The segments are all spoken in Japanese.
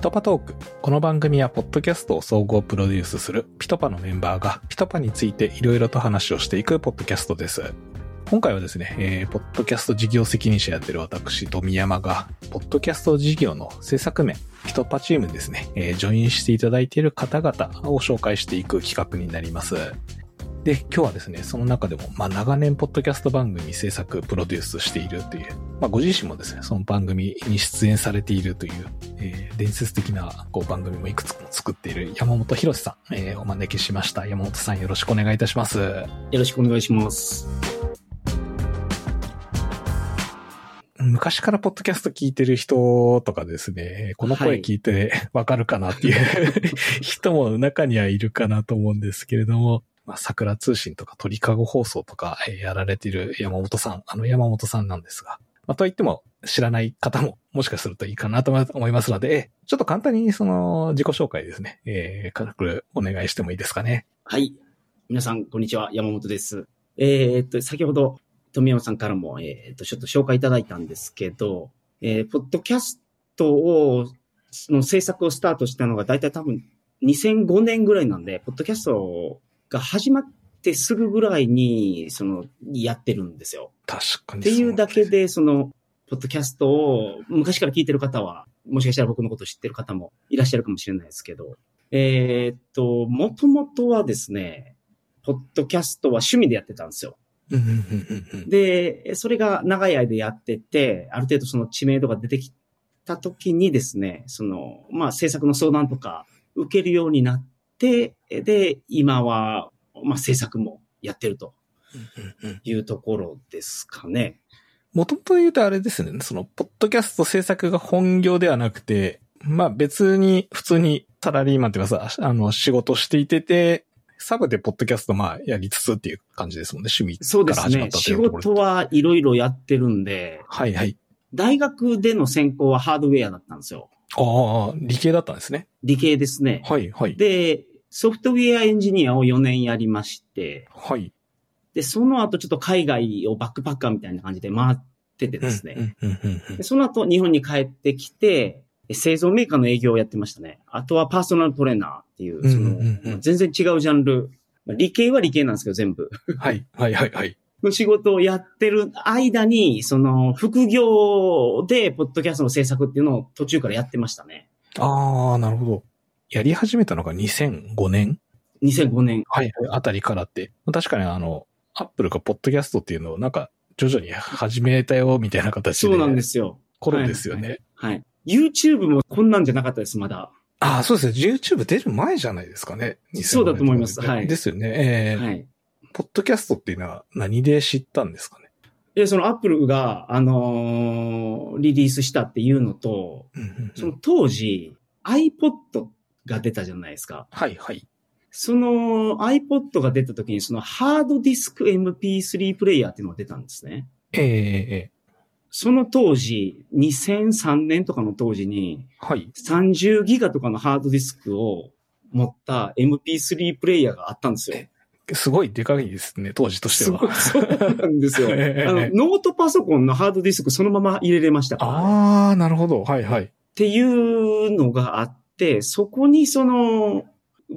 PitPa トーク。この番組はポッドキャストを総合プロデュースする PitPa のメンバーが PitPa についていろいろと話をしていくポッドキャストです。今回はですね、えー、ポッドキャスト事業責任者やってる私、富山が、ポッドキャスト事業の制作面、 PitPa チームですね、えー、ジョインしていただいている方々を紹介していく企画になります。で、今日はですね、その中でも、まあ、長年、ポッドキャスト番組制作、プロデュースしているという、まあ、ご自身もですね、その番組に出演されているという、えー、伝説的な、こう、番組もいくつも作っている山本博さん、えー、お招きしました。山本さん、よろしくお願いいたします。よろしくお願いします。昔からポッドキャスト聞いてる人とかですね、この声聞いてわかるかなっていう、はい、人も中にはいるかなと思うんですけれども、まあ、桜通信とか鳥かご放送とか、えー、やられている山本さん、あの山本さんなんですが、まあ、といっても知らない方ももしかするといいかなと思いますので、ちょっと簡単にその自己紹介ですね、えー、軽くお願いしてもいいですかね。はい。皆さん、こんにちは。山本です。えー、っと、先ほど、富山さんからも、えー、っと、ちょっと紹介いただいたんですけど、えー、ポッドキャストを、の制作をスタートしたのが大体多分2005年ぐらいなんで、ポッドキャストが始まってすぐぐらいに、その、やってるんですよ。確かに。っていうだけで、その、ポッドキャストを昔から聞いてる方は、もしかしたら僕のこと知ってる方もいらっしゃるかもしれないですけど、えー、っと、もともとはですね、ポッドキャストは趣味でやってたんですよ。で、それが長い間やってて、ある程度その知名度が出てきた時にですね、その、まあ制作の相談とか受けるようになって、で、今は、まあ制作もやってるというところですかね。もともと言うとあれですね、その、ポッドキャスト制作が本業ではなくて、まあ別に普通にサラリーマンというかさ、あの、仕事していてて、サブでポッドキャストまあやりつつっていう感じですもんね。趣味から始まったというそうですね。仕事はいろいろやってるんで。はいはい。大学での専攻はハードウェアだったんですよ。ああ、理系だったんですね。理系ですね。はいはい。で、ソフトウェアエンジニアを4年やりまして。はい。で、その後ちょっと海外をバックパッカーみたいな感じで回っててですね。でその後日本に帰ってきて、製造メーカーの営業をやってましたね。あとはパーソナルトレーナーっていう、その、全然違うジャンル。理系は理系なんですけど、全部。はい、はい、はい、はい。の仕事をやってる間に、その、副業で、ポッドキャストの制作っていうのを途中からやってましたね。ああ、なるほど。やり始めたのが2005年 ?2005 年。はい、あたりからって。確かにあの、アップルがポッドキャストっていうのをなんか、徐々に始めたよ、みたいな形で。そうなんですよ。頃ですよね。はい、はい。YouTube もこんなんじゃなかったです、まだ。ああ、そうですね。YouTube 出る前じゃないですかね。そうだと思います。はい。ですよね。えー、はい。ポッドキャストっていうのは何で知ったんですかね？え、そのアップルが、あのー、リリースしたっていうのと、その当時 iPod が出たじゃないですか。はいはい。その iPod が出た時にそのハードディスク MP3 プレイヤーっていうのが出たんですね。ええー、その当時、2003年とかの当時に、はい。30ギガとかのハードディスクを持った MP3 プレイヤーがあったんですよ。すごいでかいですね、当時としては。そうなんですよ あの。ノートパソコンのハードディスクそのまま入れれましたから、ね、ああ、なるほど。はいはい。っていうのがあって、そこにその、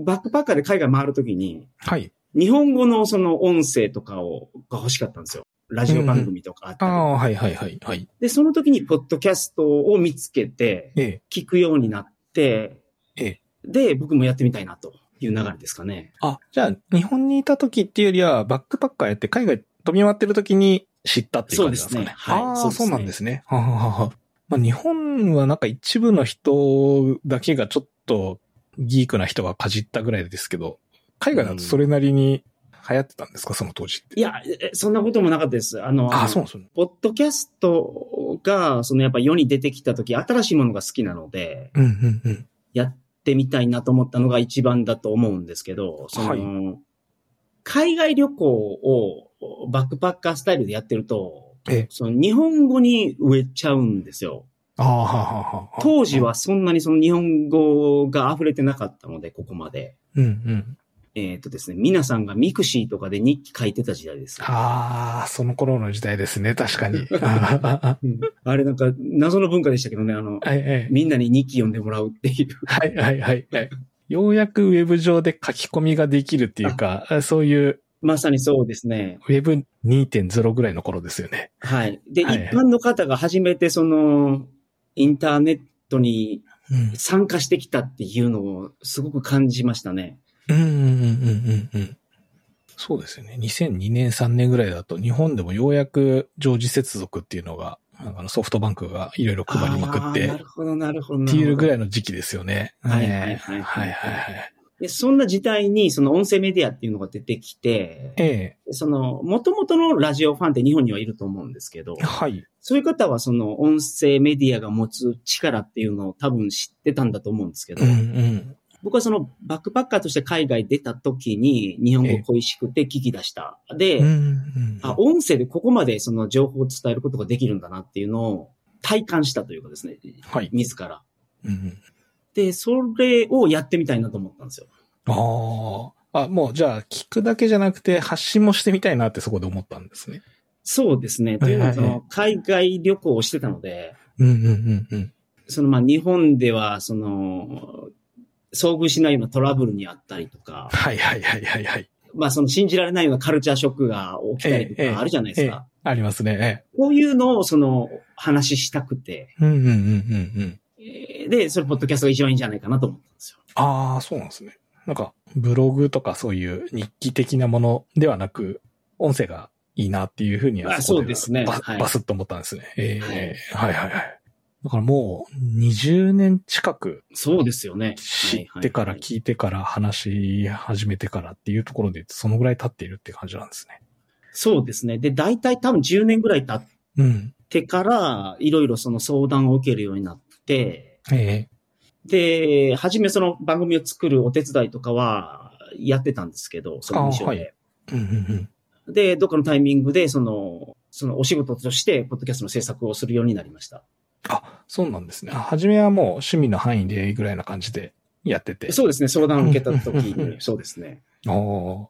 バックパッカーで海外回るときに、はい。日本語のその音声とかを、が欲しかったんですよ。ラジオ番組とかあったり、うんうん、ああ、はいはいはい、はい。で、その時にポッドキャストを見つけて、ええ、聞くようになって、ええ、で、僕もやってみたいなという流れですかね。あ、じゃあ、日本にいた時っていうよりは、バックパッカーやって海外飛び回ってる時に知ったっていう感じですかね。そうですね。はい。ああ、そう,ね、そうなんですね。はははまあ、日本はなんか一部の人だけがちょっとギークな人がかじったぐらいですけど、海外だとそれなりに流行ってたんですか、その当時って。いや、そんなこともなかったです。あの、あそうそう。ポッドキャストが、そのやっぱ世に出てきた時、新しいものが好きなので、うんうんうん、やってみたいなと思ったのが一番だと思うんですけど、その、はい、海外旅行をバックパッカースタイルでやってると、えその日本語に飢えちゃうんですよ。あははは当時はそんなにその日本語が溢れてなかったので、ここまで。うんうん。えっ、とですね、皆さんが mixi とかで日記書いてた時代です。ああ、その頃の時代ですね、確かに。うんあれなんか謎の文化でしたけどね、あの、はいはいみんなに日記読んでもらうっていう。はいはいはいはい。ようやくウェブ上で書き込みができるっていうか、そういうまさにそうですね。ウェブ2.0ぐらいの頃ですよね。はい。で、はい一般の方が初めてその、インターネットにうん。参加してきたっていうのをすごく感じましたね。うんうんうんうんうんうん。そうですよね。2002年3年ぐらいだと日本でもようやく常時接続っていうのが、あのソフトバンクがいろいろ配りまくって、なるほど、なるほど。っていうぐらい。いの時期ですよね。はいねはいはいはいはいはい。で、そんな時代にその音声メディアっていうのが出てきて、えその、元々のラジオファンって日本にはいると思うんですけどえ、はい。そういう方はその音声メディアが持つ力っていうのを多分知ってたんだと思うんですけど、うんうん。僕はそのバックパッカーとして海外出た時に日本語恋しくて聞き出した。で、うんうん。あ、音声でここまでその情報を伝えることができるんだなっていうのを体感したというかですね、はい。自ら。うんうんで、それをやってみたいなと思ったんですよ。ああ。あ、もうじゃあ聞くだけじゃなくて発信もしてみたいなってそこで思ったんですね。そうですね。というのはその海外旅行をしてたので、うんうんうんうん。そのまあ日本ではその、遭遇しないようなトラブルにあったりとか、はいはいはいはいはい。まあその信じられないようなカルチャーショックが起きたりとええかあるじゃないですか。ありますね。こういうのをその話したくて、うんうんうんうんうん。えーで、それポッドキャストが一番いいんじゃないかなと思ったんですよ。ああ、そうなんですね。なんか、ブログとかそういう日記的なものではなく、音声がいいなっていうふうにはあそこそうですねバはいバスッと思ったんですね。ええはいはいはい。だからもう20年近くそうですよね。知ってからはいはい聞いてから話し始めてからっていうところでそのぐらい経っているって感じなんですね。そうですね。で、大体多分10年ぐらい経っうん。てから、いろいろその相談を受けるようになって、ええで、初めその番組を作るお手伝いとかはやってたんですけど、その部署で。あはいうんうんうん。で、どっかのタイミングで、その、そのお仕事として、ポッドキャストの制作をするようになりました。あ、そうなんですね。あ初めはもう趣味の範囲でぐらいな感じでやってて。そうですね、相談を受けた時うんに、そうですね。おー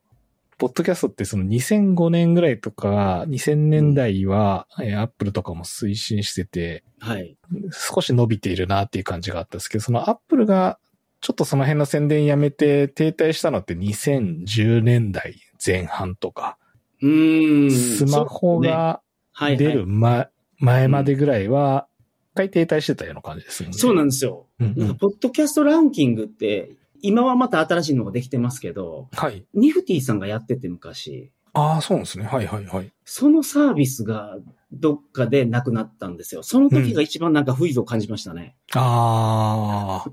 ポッドキャストってその2005年ぐらいとか、2000年代は、えー、アップルとかも推進してて、はい。少し伸びているなっていう感じがあったんですけど、そのアップルがちょっとその辺の宣伝やめて停滞したのって2010年代前半とか、うーん。スマホがはい出る前前までぐらいは、一回停滞してたような感じですね。そうなんですよ。うんうんポッドキャストランキングって、今はまた新しいのができてますけど、はい。ニフティさんがやってて昔、ああ、そうなんですね。はいはいはい。そのサービスがどっかでなくなったんですよ。その時が一番なんか不意を感じましたね。ああ、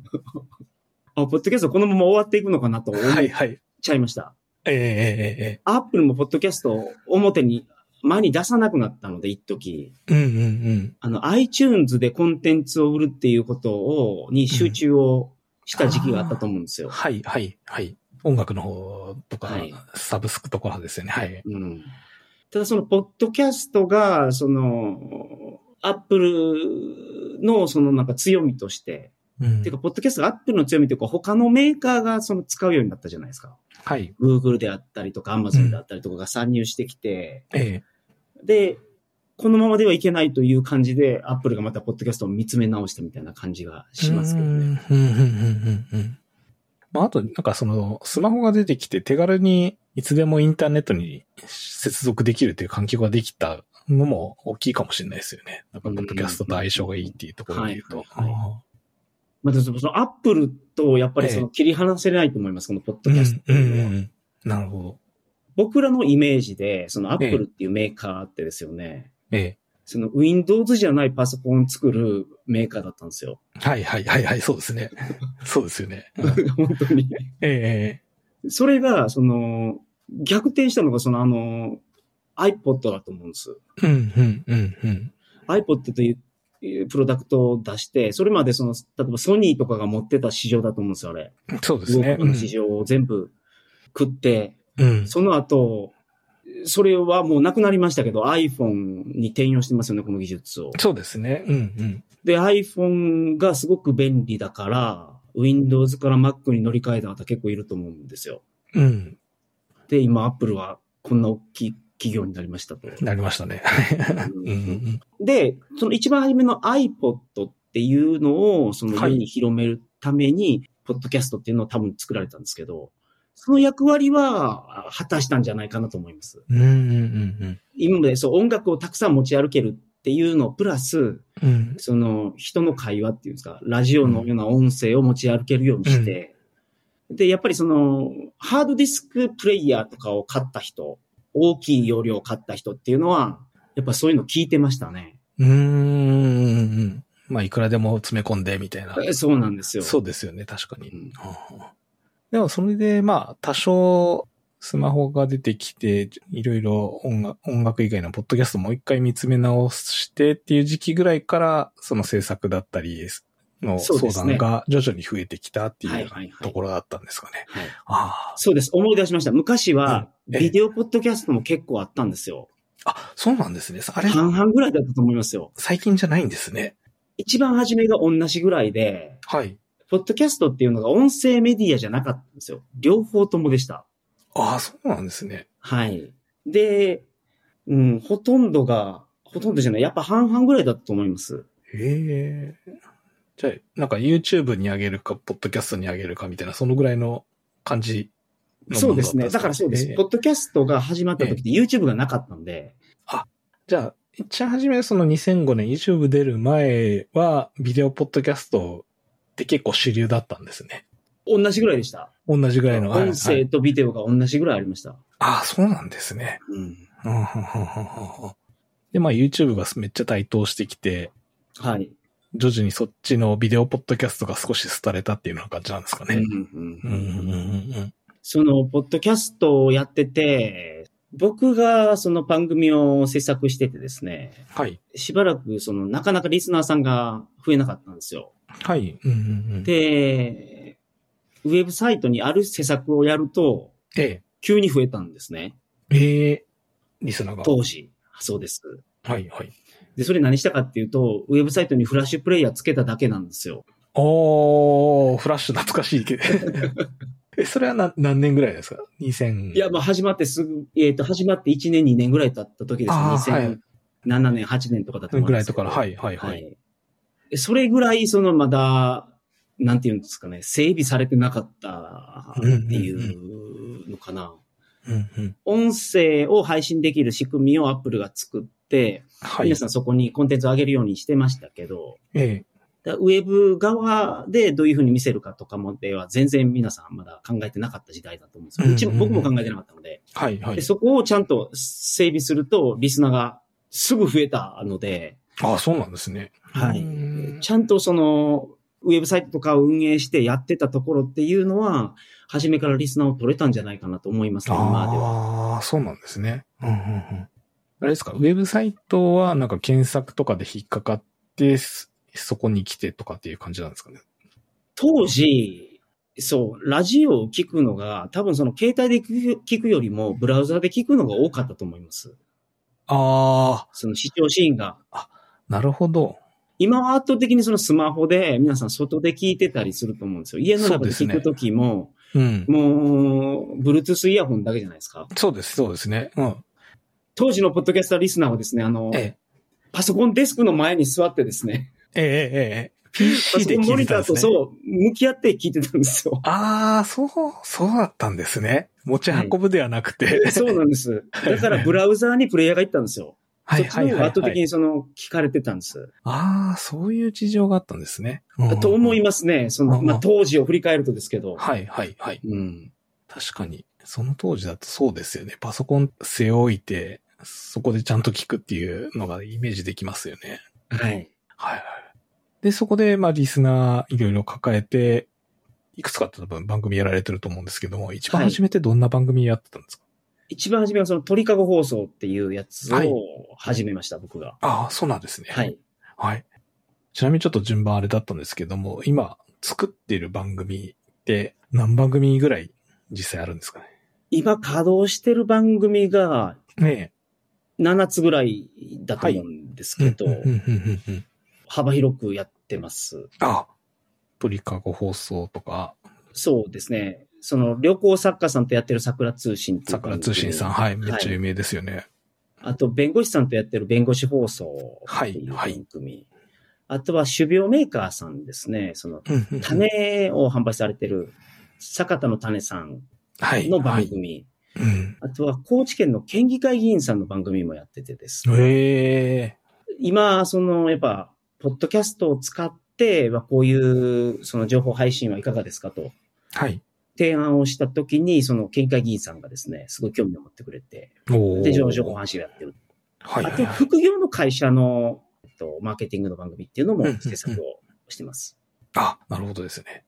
ポッドキャストこのまま終わっていくのかなとあ、思っはいはい。ちゃいました。ええええええアップルもポッドキャストを表に、前に出さなくなったので、一時うんうんうん。あの、iTunes でコンテンツを売るっていうことを、に集中をした時期があったと思うんですよ。はいはいはい。音楽の方とか、はいサブスクとかですよね。はい。うん。ただその、ポッドキャストが、その、アップルのそのなんか強みとして、うんていうか、ポッドキャストがアップルの強みというか、他のメーカーがその使うようになったじゃないですか。はい。Google であったりとか、Amazon であったりとかが参入してきて、ええで、このままではいけないという感じで、アップルがまたポッドキャストを見つめ直したみたいな感じがしますけどね。うん。うんうんうんまあ、あと、なんかその、スマホが出てきて手軽にいつでもインターネットに接続できるという環境ができたのも大きいかもしれないですよね。なんか、ポッドキャストと相性がいいっていうところで言うと。またそのアップルとやっぱりその切り離せないと思います、このポッドキャストってうんいうのは。うんうん。なるほど。僕らのイメージで、そのアップルっていうメーカーってですよね、ええ。その Windows じゃないパソコンを作るメーカーだったんですよ。はいはいはいはい、そうですね。そうですよね。う ん本当に。えそれが、その、逆転したのが、そのあの、iPod だと思うんです。えうんうんうんうん。iPod というプロダクトを出して、それまでその、例えばソニーとかが持ってた市場だと思うんですよ、あれ。そうですね。の市場を全部食って、うん。その後、それはもうなくなりましたけど、iPhone に転用してますよね、この技術を。そうですね。うんうん。で、iPhone がすごく便利だから、Windows から Mac に乗り換えた方結構いると思うんですよ。うん。で、今、アップルはこんな大きい企業になりましたと。なりましたね。で、その一番初めの iPod っていうのを、そのはい世に広めるために、ポッドキャストっていうのを多分作られたんですけど、その役割はあ果たしたんじゃないかなと思います。うん。うんうん今までそう音楽をたくさん持ち歩けるっていうのプラス、うんうん。その人の会話っていうんですか、ラジオのような音声を持ち歩けるようにして、で、やっぱりその、ハードディスクプレイヤーとかを買った人、大きい容量を買った人っていうのは、やっぱそういうの聞いてましたね。うーん。まあ、いくらでも詰め込んで、みたいな。えそうなんですよ。そうですよね、確かに。うんでも、それで、まあ、多少、スマホが出てきて、いろいろ音楽音楽以外のポッドキャストもう一回見つめ直してっていう時期ぐらいから、その制作だったりの相談が徐々に増えてきたっていうところだったんですかね。そうです。思い出しました。昔は、ビデオポッドキャストも結構あったんですよ。あ。あ、そうなんですね。あれ、半々ぐらいだったと思いますよ。最近じゃないんですね。一番初めが同じぐらいで、はい。ポッドキャストっていうのが音声メディアじゃなかったんですよ。両方ともでした。ああ、そうなんですね。はい。で、うん、ほとんどが、ほとんどじゃない。やっぱ半々ぐらいだったと思います。へえ。じゃあ、なんか YouTube に上げるか、ポッドキャストに上げるかみたいな、そのぐらいの感じのそうですね。だからそうです。ええポッドキャストが始まった時って YouTube がなかったんで、じゃあ、一番初めその2005年 YouTube 出る前は、ビデオポッドキャストって結構主流だったんですね。同じぐらいでした？同じぐらいの。はい音はい声とビデオが同じぐらいありました。ああ、そうなんですね。うん。で、まあ YouTube がめっちゃ台頭してきて、はい。徐々にそっちのビデオポッドキャストが少し廃れたっていうような感じなんですかね。その、ポッドキャストをやってて、僕がその番組を制作しててですね、はい。しばらくその、なかなかリスナーさんが増えなかったんですよ。はい。うんうんうん、で、ウェブサイトにある施策をやると、え急に増えたんですね。え、ええリスナーが。当時。そうです。はい、はい。で、それ何したかっていうと、ウェブサイトにフラッシュプレイヤーつけただけなんですよ。おー、フラッシュ懐かしいけど。え、それはな何年ぐらいですか ?2000。いや、まあ始まってすぐ、えっ、と、始まって1年2年ぐらい経った時ですあーはいよ。2007年、8年とかだと思いますけど。ぐらいとから、はい、はい、はい。それぐらい、そのまだ、なんていうんですかね、整備されてなかったっていうのかな。うんうん。音声を配信できる仕組みをアップルが作って、はい皆。さんそこにコンテンツを上げるようにしてましたけど、ええ。だウェブ側でどういうふうに見せるかとかもでは全然皆さんまだ考えてなかった時代だと思うんですよ。うちも僕も考えてなかったので。はい、はいで。そこをちゃんと整備すると、リスナーがすぐ増えたので、あそうなんですね。はいうんちゃんとその、ウェブサイトとかを運営してやってたところっていうのは、初めからリスナーを取れたんじゃないかなと思いますね、今では。ああ、そうなんですね。うんうんうん。あれですか、ウェブサイトはなんか検索とかで引っかかって、すそこに来てとかっていう感じなんですかね？当時、そう、ラジオを聞くのが、多分その携帯で聞くよりも、ブラウザで聞くのが多かったと思います。あその視聴シーンが。あ、なるほど。今は圧倒的にそのスマホで皆さん外で聞いてたりすると思うんですよ。家の中で聞くときも、うん。もう、Bluetooth イヤホンだけじゃないですか。そうです、そうですね。うん。当時のポッドキャスターリスナーはですね、あの、えパソコンデスクの前に座ってですね、え、ええ、え PC でソコンモニターと聞いてたんですね。そう、向き合って聞いてたんですよ。ああ、そう、そうだったんですね。持ち運ぶではなくて。そうなんです。だからブラウザーにプレイヤーが行ったんですよ。はい、そっちはい、はい。の方が圧倒的はいにその、聞かれてたんです。ああ、そういう事情があったんですね。と思いまますね。その、うんまあ、当時を振り返るとですけど。はい、はい、はい。うん。確かに。その当時だとそうですよね。パソコン背置いて、そこでちゃんと聞くっていうのがイメージできますよね。はい。はいはい。で、そこで、まあ、リスナーいろいろ抱えて、いくつか多分番組やられてると思うんですけども、一番初めてどんな番組やってたんですか、一番初めはその鳥かご放送っていうやつはいを始めました、僕が。ああ、そうなんですね。はい。はい。ちなみにちょっと順番あれだったんですけども、今作っている番組って何番組ぐらい実際あるんですかね？今稼働してる番組がね7つぐらいだと思うんですえ。けど、うんうんうんうんうん幅広くやってます。あ、鳥かご放送とか。そうですね。その旅行作家さんとやってる桜通信っていう番桜組通信さん、はい、めっちゃ有名ですよね。あと、弁護士さんとやってる弁護士放送っていうはい番組。あとは、種苗メーカーさんですね。その、種を販売されてる、坂田の種さんはい。の番はい組。うん。あとは、高知県の県議会議員さんの番組もやっててですね。へえ。今、その、やっぱ、ポッドキャストを使って、まあこういう、その情報配信はいかがですかと。はい。提案をしたときに、その県議会議員さんがですね、すごい興味を持ってくれて、で、情報配信をやってる。はいはいはい。あと副業の会社の、えっと、マーケティングの番組っていうのもうんうんうん制作をしてます。あ、なるほどですね。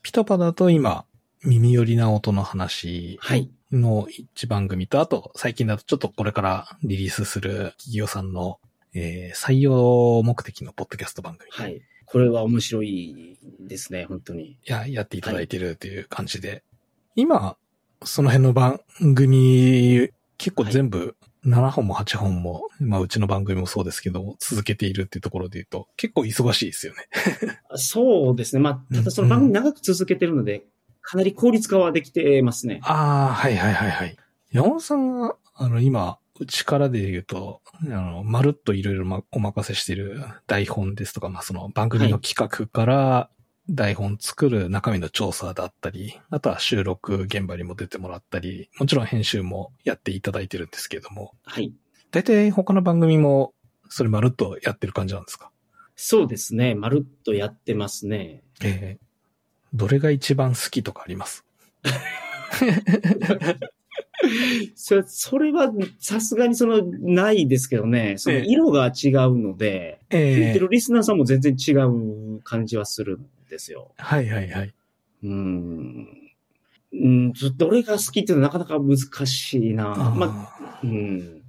ピトパだと今、耳寄りな音の話はい。の一番組と、あと、最近だとちょっとこれからリリースする企業さんの、えー採用目的のポッドキャスト番組。はい。これは面白いですね、本当に。や、やっていただいてるという感じで。今、その辺の番組、結構全部、7本も8本も、まあうちの番組もそうですけど、続けているっていうところで言うと、結構忙しいですよね。そうですね。まあ、ただその番組長く続けてるので、かなり効率化はできてますね。ああ、はいはいはいはい。山本さんが、あの、今、うちからで言うと、あの、まるっといろいろまお任せしている台本ですとか、まあその番組の企画から台本作る中身の調査だったり、あとは収録現場にも出てもらったり、もちろん編集もやっていただいてるんですけれども、はい。大体他の番組もそれまるっとやってる感じなんですか？そうですね。まるっとやってますね。ええどれが一番好きとかあります？それそれはさすがにその、ないですけどね。そのええ色が違うので、聞いええてるリスナーさんも全然違う感じはするんですよ。はいはいはい。うーん。うん、どれが好きっていうのはなかなか難しいな。まあ、あうん。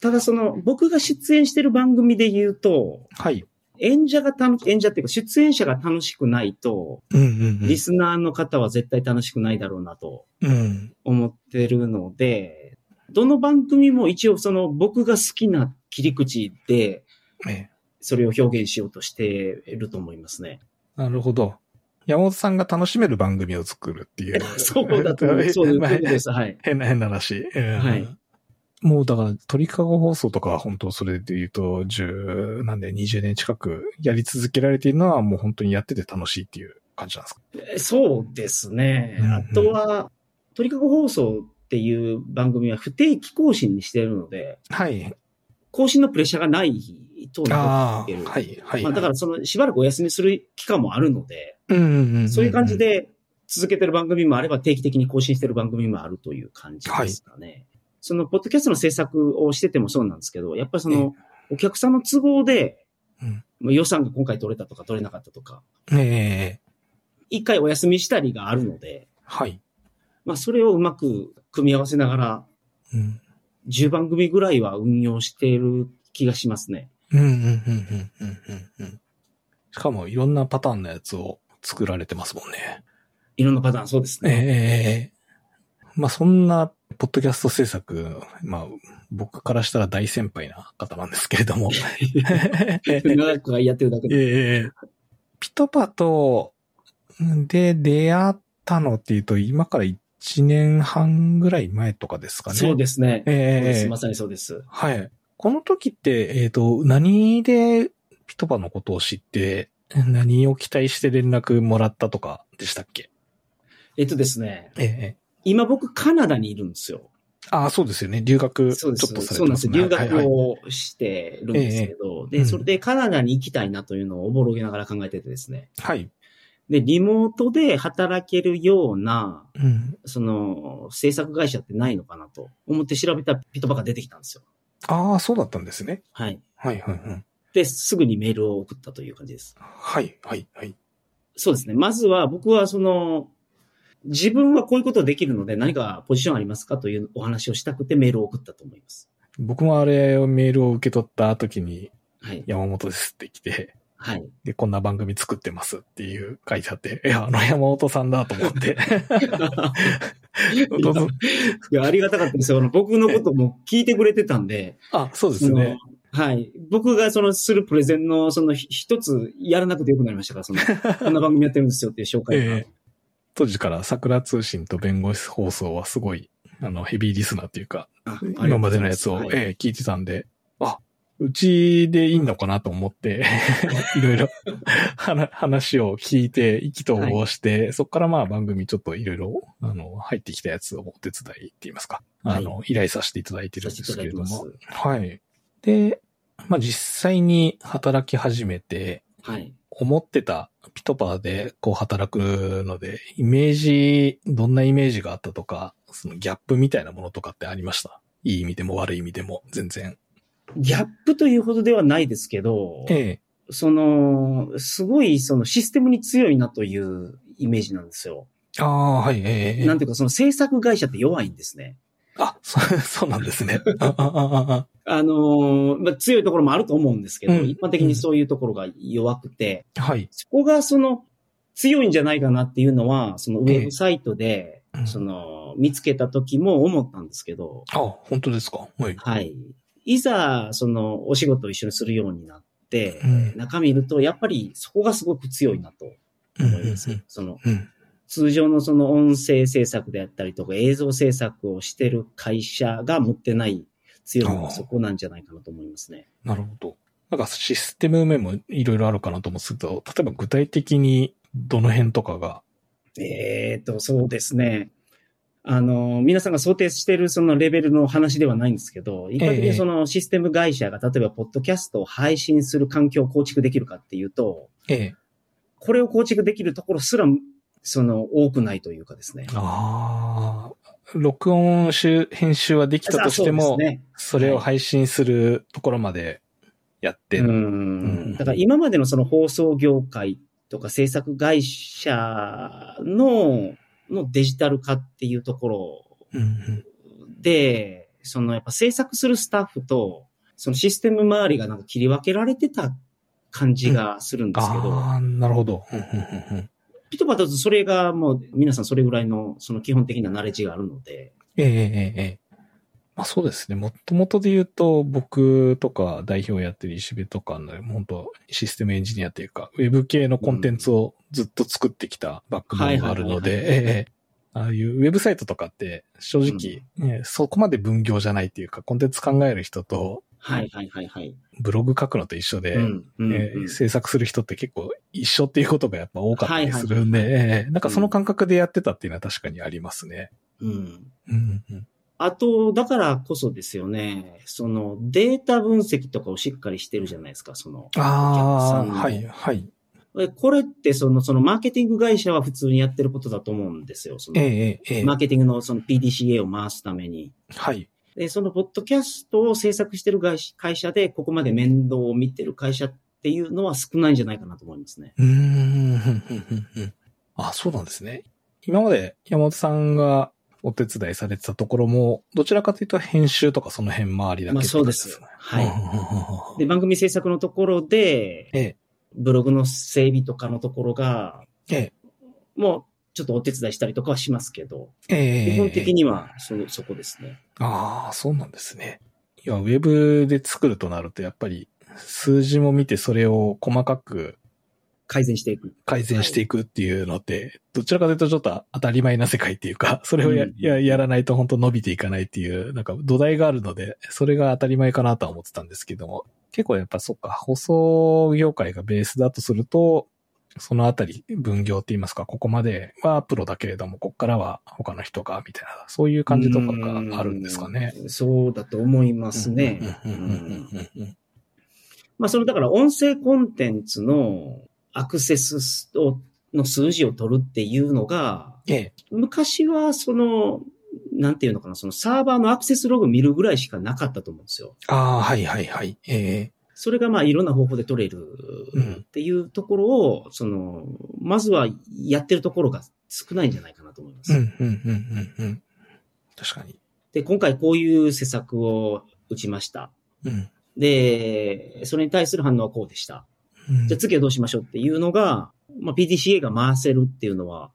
ただその、僕が出演してる番組で言うと、ーはい。演者が楽し、演者っていうか出演者が楽しくないと、うんうんうん。リスナーの方は絶対楽しくないだろうなとうん。思ってるので、どの番組も一応その僕が好きな切り口で、ええそれを表現しようとしていると思いますね。なるほど。山本さんが楽しめる番組を作るっていう。そうだと思う。そういう です。はい。変な変な話。うんはいもうだから、鳥かご放送とかは本当それで言うと、10、なんで20年近くやり続けられているのはもう本当にやってて楽しいっていう感じなんですか？えそうですね。あとは、鳥かご放送っていう番組は不定期更新にしているので、はい。更新のプレッシャーがないとああ、いけるはい、はい。まあ、だからそのしばらくお休みする期間もあるので、ら、うんうんうんんそういう感じ。で続けてる番組もあれば定期的に更新してる番組もあるという感じですかね。その、ポッドキャストの制作をしててもそうなんですけど、やっぱりその、お客さんの都合で、予算が今回取れたとか取れなかったとか、ええ一回お休みしたりがあるので、はい。まあそれをうまく組み合わせながら、うん。10番組ぐらいは運用している気がしますね。うんうんうんうんうん。しかもいろんなパターンのやつを作られてますもんね。いろんなパターン、そうですね。ええまあそんな、ポッドキャスト制作、まあ僕からしたら大先輩な方なんですけれども。長くやってるだけで。ええピトパと、で出会ったのっていうと、今から1年半ぐらい前とかですかね。そうですね。ええですまさにそうです。はい。この時って、えっ、と、何でピトパのことを知って、何を期待して連絡もらったとかでしたっけ？えっとですね、ええ今僕カナダにいるんですよ。ああ、そうですよね。留学、ちょっそうです。とさそうなんです。留はいはい学をしてるんですけど、で、うんそれでカナダに行きたいなというのをおぼろげながら考えててですね。はい。で、リモートで働けるような、うん。その、制作会社ってないのかなと思って調べたらピトパが出てきたんですよ。ああ、そうだったんですね。はい。はい、はい、はい。で、すぐにメールを送ったという感じです。はい、はい、はい。そうですね。まずは僕はその、自分はこういうことできるので何かポジションありますかというお話をしたくてメールを送ったと思います。僕もあれをメールを受け取った時に、はい。山本ですって来て、はい。で、こんな番組作ってますっていう書いてあって、いや、あの山本さんだと思って。いや、ありがたかったですよ。僕のことも聞いてくれてたんで、あ、そうですね。はい。僕がそのするプレゼンのそのひ一つやらなくてよくなりましたから、その、こんな番組やってるんですよっていう紹介が。ええ当時から桜通信と弁護士放送はすごい、あの、ヘビーリスナーっていうか、あ今までのやつを、はい。ええ聞いてたんで、あ、うちでいいのかなと思って、いろいろ話話を聞いて、意気投合して、そこからまあ番組ちょっといろいろ、あの、入ってきたやつをお手伝いって言いますか、あの、依頼させていただいてるんですけれども。はい。で、まあ実際に働き始めて、はい。思ってたピトパーでこう働くので、イメージ、どんなイメージがあったとか、そのギャップみたいなものとかってありました？いい意味でも悪い意味でも、全然。ギャップというほどではないですけど、ええ。その、すごいそのシステムに強いなというイメージなんですよ。ああ、はい、ええ。なんていうかその制作会社って弱いんですね。あ、そそうなんですね。あのーまあ、強いところもあると思うんですけど、うん一般的にそういうところが弱くて、あはい。そこがその強いんじゃないかなっていうのは、そのウェブサイトで、うんその見つけた時も思ったんですけど、あ、本当ですか？はい。はい。いざ、そのお仕事を一緒にするようになって、うん中見ると、やっぱりそこがすごく強いなとうん思います。うんそのうん。通常のその音声制作であったりとか映像制作をしてる会社が持ってない強みはそこなんじゃないかなと思いますね。なるほど。なんかシステム面もいろいろあるかなと思うんですけど、例えば具体的にどの辺とかが？えーと、そうですね。あの、皆さんが想定しているそのレベルの話ではないんですけど、一般的にそのシステム会社が例えばポッドキャストを配信する環境を構築できるかっていうと、ええ。これを構築できるところすら、その多くないというかですね。ああ、録音集、編集はできたとしてあも、そね。それを配信するところまでやってうる。ん。だから今までのその放送業界とか制作会社の、のデジタル化っていうところうんうんで、そのやっぱ制作するスタッフと、そのシステム周りがなんか切り分けられてた感じがするんですけど、ああ、なるほど。うんうんうんうんピトパだとそれがもう皆さんそれぐらいのその基本的なナレッジがあるので、ええええええ。まあそうですね。もともとで言うと、僕とか代表やってる石部とかの、本当システムエンジニアというか、ウェブ系のコンテンツをずっと作ってきたバックボーンがあるので、ええああいうウェブサイトとかって、正直、ねそこまで分業じゃないっていうか、コンテンツ考える人と、はいはいはいはい。ブログ書くのと一緒で、うんうんえ制作する人って結構一緒っていうことがやっぱ多かったりするんで、はいえーなんかその感覚でやってたっていうのは確かにありますね。うんうんうんあと、だからこそですよね、そのデータ分析とかをしっかりしてるじゃないですか、その。ああ、はい、はい。えこれってその、そのマーケティング会社は普通にやってることだと思うんですよ。そのええマーケティングのその PDCA を回すために。はい。で、そのポッドキャストを制作してる会社で、ここまで面倒を見てる会社っていうのは少ないんじゃないかなと思いますね。うーん、あ、そうなんですね。今まで山本さんがお手伝いされてたところも、どちらかというと編集とかその辺周りだけまあそうです。はい。いで、番組制作のところで、ええ、ブログの整備とかのところが、ええ、もうちょっとお手伝いしたりとかはしますけど、ええ。基本的にはそ、そこですね。ああ、そうなんですね。いや、ウェブで作るとなると、やっぱり数字も見てそれを細かく改善していく。改善していくっていうのって、どちらかというとちょっと当たり前な世界っていうか、それをや,、うんややらないと本当伸びていかないっていう、なんか土台があるので、それが当たり前かなとは思ってたんですけども、結構やっぱそっか、放送業界がベースだとすると、そのあたり分業って言いますか、ここまではプロだけれども、ここからは他の人が、みたいな、そういう感じとかがあるんですかね。うんそうだと思いますね。まあ、その、だから音声コンテンツのアクセスをの数字を取るっていうのが、ええ。昔はその、なんていうのかな、そのサーバーのアクセスログ見るぐらいしかなかったと思うんですよ。ああ、はいはいはい。ええ。それがまあいろんな方法で取れるうんっていうところを、その、まずはやってるところが少ないんじゃないかなと思います。うん、うん、うん、うん、うん。確かに。で、今回こういう施策を打ちました。うん。で、それに対する反応はこうでした。うんじゃあ次はどうしましょうっていうのが、まあ、PDCA が回せるっていうのは、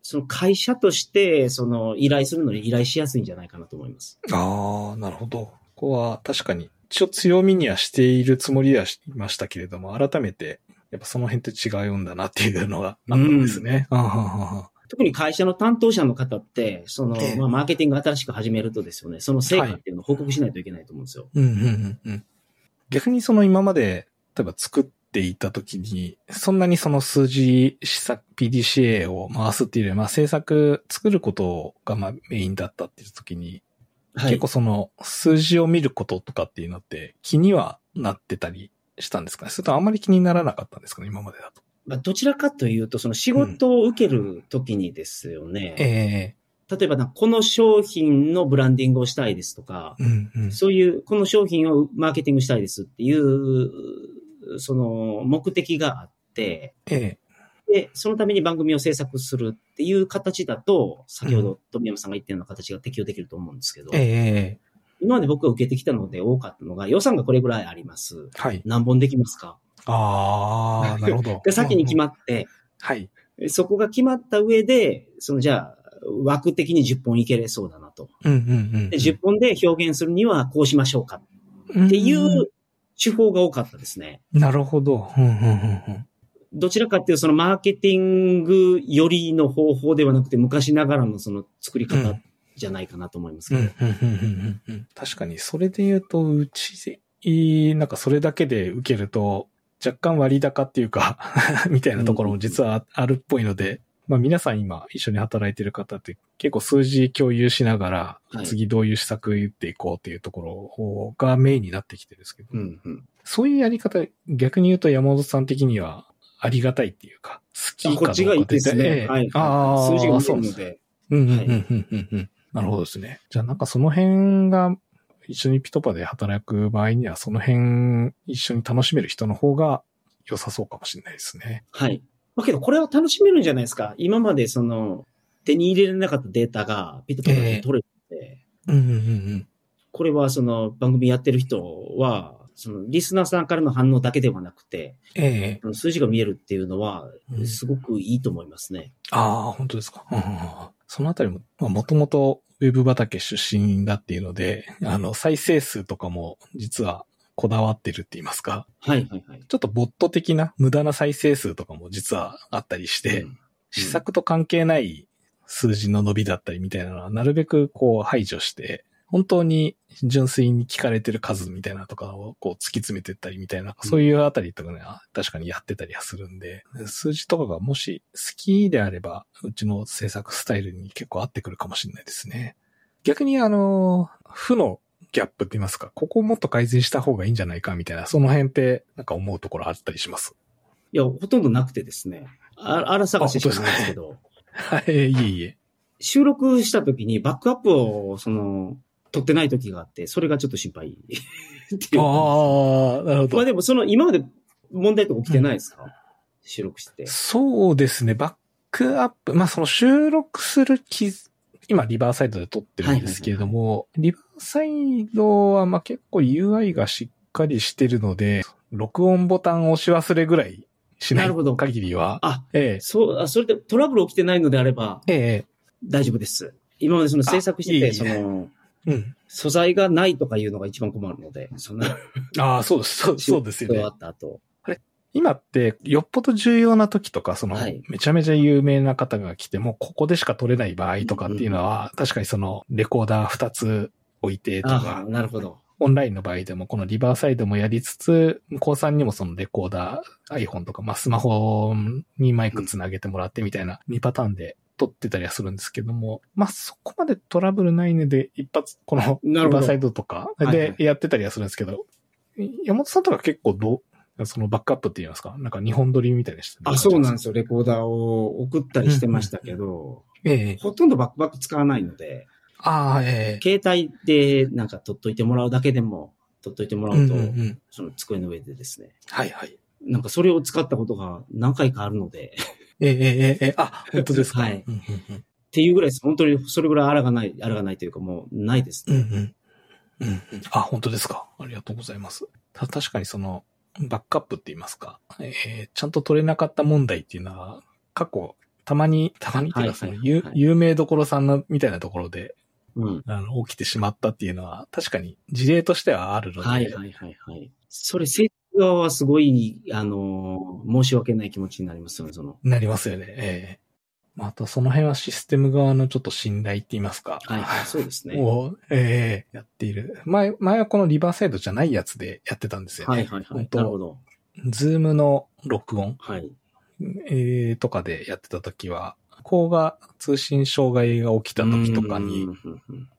その会社として、その依頼するのに依頼しやすいんじゃないかなと思います。ああ、なるほど。ここは確かに、一応強みにはしているつもりではいましたけれども、改めて、やっぱその辺って違うんだなっていうのがあったんですね。特に会社の担当者の方って、その、ええまあ、マーケティング新しく始めるとですよね、その成果っていうのを報告しないといけないと思うんですよ。うんうんうんうん。逆にその今まで、例えば作っていた時に、そんなにその数字施策、PDCA を回すっていうよりは、まあ制作、作ることがまあメインだったっていう時に、はい。結構その数字を見ることとかっていうのって気にはなってたりしたんですかね？それとあんまり気にならなかったんですかね？今までだと。まあ、どちらかというと、その仕事を受けるときにですよね。え例えばな、この商品のブランディングをしたいですとかえ、うんうん。そういう、この商品をマーケティングしたいですっていう、その目的があって、ええで、そのために番組を制作するっていう形だと、先ほど富山さんが言ったような形が適用できると思うんですけど、ええ今まで僕が受けてきたので多かったのが、予算がこれぐらいあります。はい。何本できますか？ああ、なるほど。で、先に決まっって、はい。そこが決まった上で、そのじゃあ、枠的に10本いけれそうだなと。うんうんうん。で、10本で表現するにはこうしましょうかっていう手法が多かったですね。なるほど。うんうんうんうんどちらかっていうとそのマーケティングよりの方法ではなくて昔ながらのその作り方じゃないかなと思いますけど。確かに、それで言うと、うち、いなんかそれだけで受けると、若干割高っていうか、みたいなところも実はあるっぽいので、まあ皆さん今一緒に働いてる方って結構数字共有しながら、はい次どういう施策言っていこうっていうところがメインになってきてるんですけど、うんうん。そういうやり方、逆に言うと山本さん的にはありがたいっていうか、好きかどうかこっちがいいですえね。えはい。ああ、数字が見えので。うんうんうんはいうんうんうん。なるほどですね。じゃあなんかその辺が一緒にピトパで働く場合にはその辺一緒に楽しめる人の方が良さそうかもしれないですね。はい。だけどこれは楽しめるんじゃないですか。今までその手に入れられなかったデータがピッとピッと取れて、うんうんうんこれはその番組やってる人は、そのリスナーさんからの反応だけではなくて、ええ数字が見えるっていうのはう、んすごくいいと思いますね。ああ、本当ですか？うんうんうんそのあたりも、まあもともとウェブ畑出身だっていうので、あの、再生数とかも実はこだわってるって言いますか、はいはいはい。ちょっとボット的な無駄な再生数とかも実はあったりして、うん施策と関係ない数字の伸びだったりみたいなのは、なるべくこう排除して、本当に純粋に聞かれてる数みたいなとかをこう突き詰めてったりみたいな、そういうあたりとかね、確かにやってたりはするんで、数字とかがもし好きであれば、うちの制作スタイルに結構合ってくるかもしれないですね。逆にあの、負のギャップって言いますか、ここをもっと改善した方がいいんじゃないかみたいな、その辺ってなんか思うところあったりします？いや、ほとんどなくてですね。ああら探ししかないですけど、はい、いえいえ。収録した時にバックアップを、その、取ってない時があって、それがちょっと心配っていう。ああ、なるほどまあ。でも、その、今まで問題とか起きてないですか、収録して。そうですね。バックアップ、まあその収録する機、今リバーサイドで撮ってるんですけれども、リバーサイドはまあ結構 UI がしっかりしてるので、録音ボタンを押し忘れぐらいしなないるほど限りは、あ、えそう、あそれでトラブル起きてないのであればえ、ええ、大丈夫です。今までその制作してて、その、うん。素材がないとかいうのが一番困るので、そんな、ああ、そうです、そうそうですよね終わ。った後。今って、よっぽど重要な時とか、そのはい、めちゃめちゃ有名な方が来ても、ここでしか撮れない場合とかっていうのは、確かにその、レコーダー2つ置いてとあかあ、、なるほど。オンラインの場合でも、このリバーサイドもやりつつ、向こうさんにもそのレコーダー、iPhone とか、まあ、スマホにマイクつなげてもらってみたいな2パターンで撮ってたりはするんですけども、まあ、そこまでトラブルないので、一発、このリバーサイドとかはいはいでやってたりはするんですけど、山本さんとか結構どう、そのバックアップって言いますか？なんか日本撮りみたいでした、あ、そうなんでですよ。レコーダーを送ったりしてましたけど、す。ええほとんどバックバック使わないので、ああ、ええ携帯でなんか取っといてもらうだけでも、取っといてもらうと、うんうんうんその机の上でですね。はいはい。なんかそれを使ったことが何回かあるので、ええええええあ、本当ですか？はいっていうぐらいです。本当にそれぐらいあらがない、あらがないというかもうないですね。うんうん。うんうん。あ、本当ですか？ありがとうございます。た、確かにその、バックアップって言いますか？えーちゃんと取れなかった問題っていうのは、過去、たまに、たまにっていうか、その、有名どころさんの、みたいなところで、うん。あの、起きてしまったっていうのは、確かに事例としてはあるので、はいはいはいはい。それ、側はすごい、あのー申し訳ない気持ちになりますよね、その。なりますよね。ええまたその辺はシステム側のちょっと信頼って言いますか。はいはい、そうですね。を、ええやっている。前、前はこのリバーサイドじゃないやつでやってたんですよね。はいはいはい。なるほど。ズームの録音、はい。えーとかでやってた時は、こうが通信障害が起きた時とかに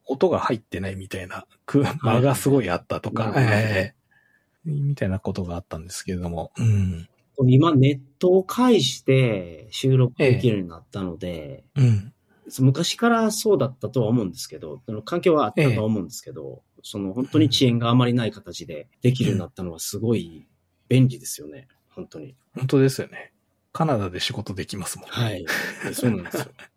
音が入ってないみたいな、く間がすごいあったとか、ええみたいなことがあったんですけれども、うん。今ネットを介して収録できるようになったので、うん。昔からそうだったとは思うんですけど、その環境はあったとは思うんですけど、その本当に遅延があまりない形でできるようになったのはすごい便利ですよね。本当に。本当ですよね。カナダで仕事できますもん。はい。そうなんですよ。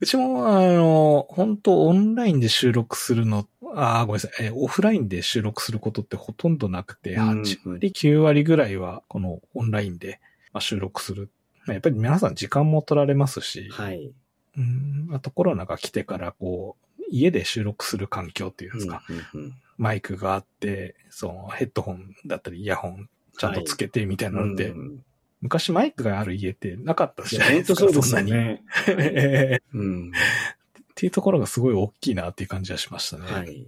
うちも、あの、本当オンラインで収録するの、あーごめんなさい、えーオフラインで収録することってほとんどなくて、うん。8割、9割ぐらいは、このオンラインでまあ収録する。まあやっぱり皆さん時間も取られますし、はい。うん、あとコロナが来てから、こう、家で収録する環境っていうんですか、うんうんマイクがあって、そのヘッドホンだったりイヤホンちゃんとつけてみたいなのって、うん昔マイクがある家ってなかったじゃないですか。本当そうですんなに。よね。えーうん。っていうところがすごい大きいなっていう感じはしましたね。はい。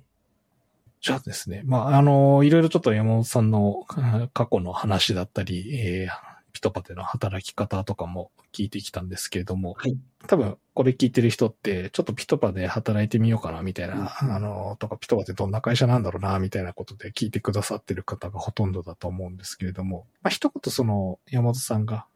じゃあですね。まあ、あの、いろいろちょっと山本さんのあ過去の話だったり、えーピトパでの働き方とかも聞いてきたんですけれども、はい。多分これ聞いてる人って、ちょっとピトパで働いてみようかな、みたいな、うんあの、とかピトパってどんな会社なんだろうな、みたいなことで聞いてくださってる方がほとんどだと思うんですけれども、まあ、一言その山本さんが、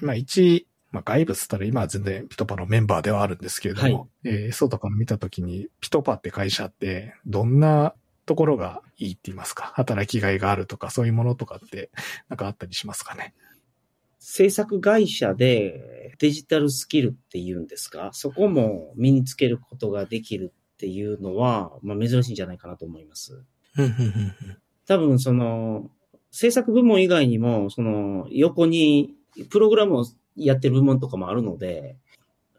今一、まあ、外部っつったら今は全然ピトパのメンバーではあるんですけれども、はいえーそうとか見たときに、ピトパって会社ってどんなところがいいって言いますか、働きがいがあるとか、そういうものとかってなんかあったりしますかね？制作会社でデジタルスキルっていうんですか？そこも身につけることができるっていうのは、まあ珍しいんじゃないかなと思います。多分その、制作部門以外にも、その横にプログラムをやってる部門とかもあるので、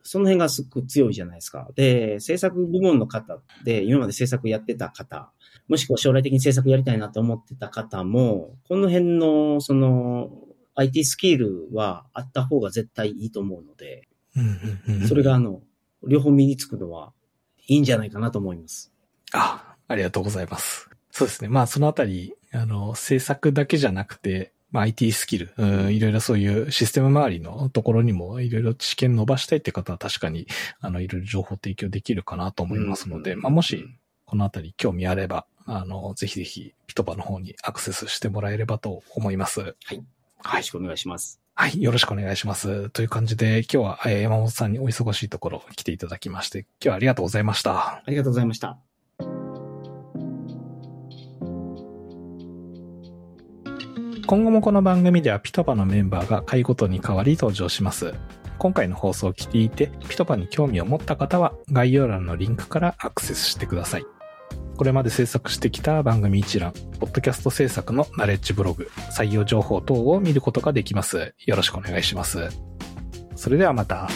その辺がすごく強いじゃないですか。で、制作部門の方で、今まで制作やってた方、もしくは将来的に制作やりたいなと思ってた方も、この辺の、その、IT スキルはあった方が絶対いいと思うので、それがあの、両方身につくのはいいんじゃないかなと思います。あ、ありがとうございます。そうですね。まあ、そのあたり、あの、制作だけじゃなくて、まあ、IT スキル、うん、いろいろそういうシステム周りのところにも、いろいろ知見伸ばしたいって方は確かに、あの、いろいろ情報提供できるかなと思いますので、うんまあ、もし、このあたり興味あれば、あの、ぜひぜひ、ピトパの方にアクセスしてもらえればと思います。はい。よはいろし。くお願いします。はい。よろしくお願いします。という感じで、今日は、えー山本さんにお忙しいところ来ていただきまして、今日はありがとうございました。ありがとうございました。今後もこの番組ではピトパのメンバーが回ごとに変わり登場します。今回の放送を聞いて、ピトパに興味を持った方は概要欄のリンクからアクセスしてください。これまで制作してきた番組一覧、ポッドキャスト制作のナレッジブログ、採用情報等を見ることができます。よろしくお願いします。それではまた。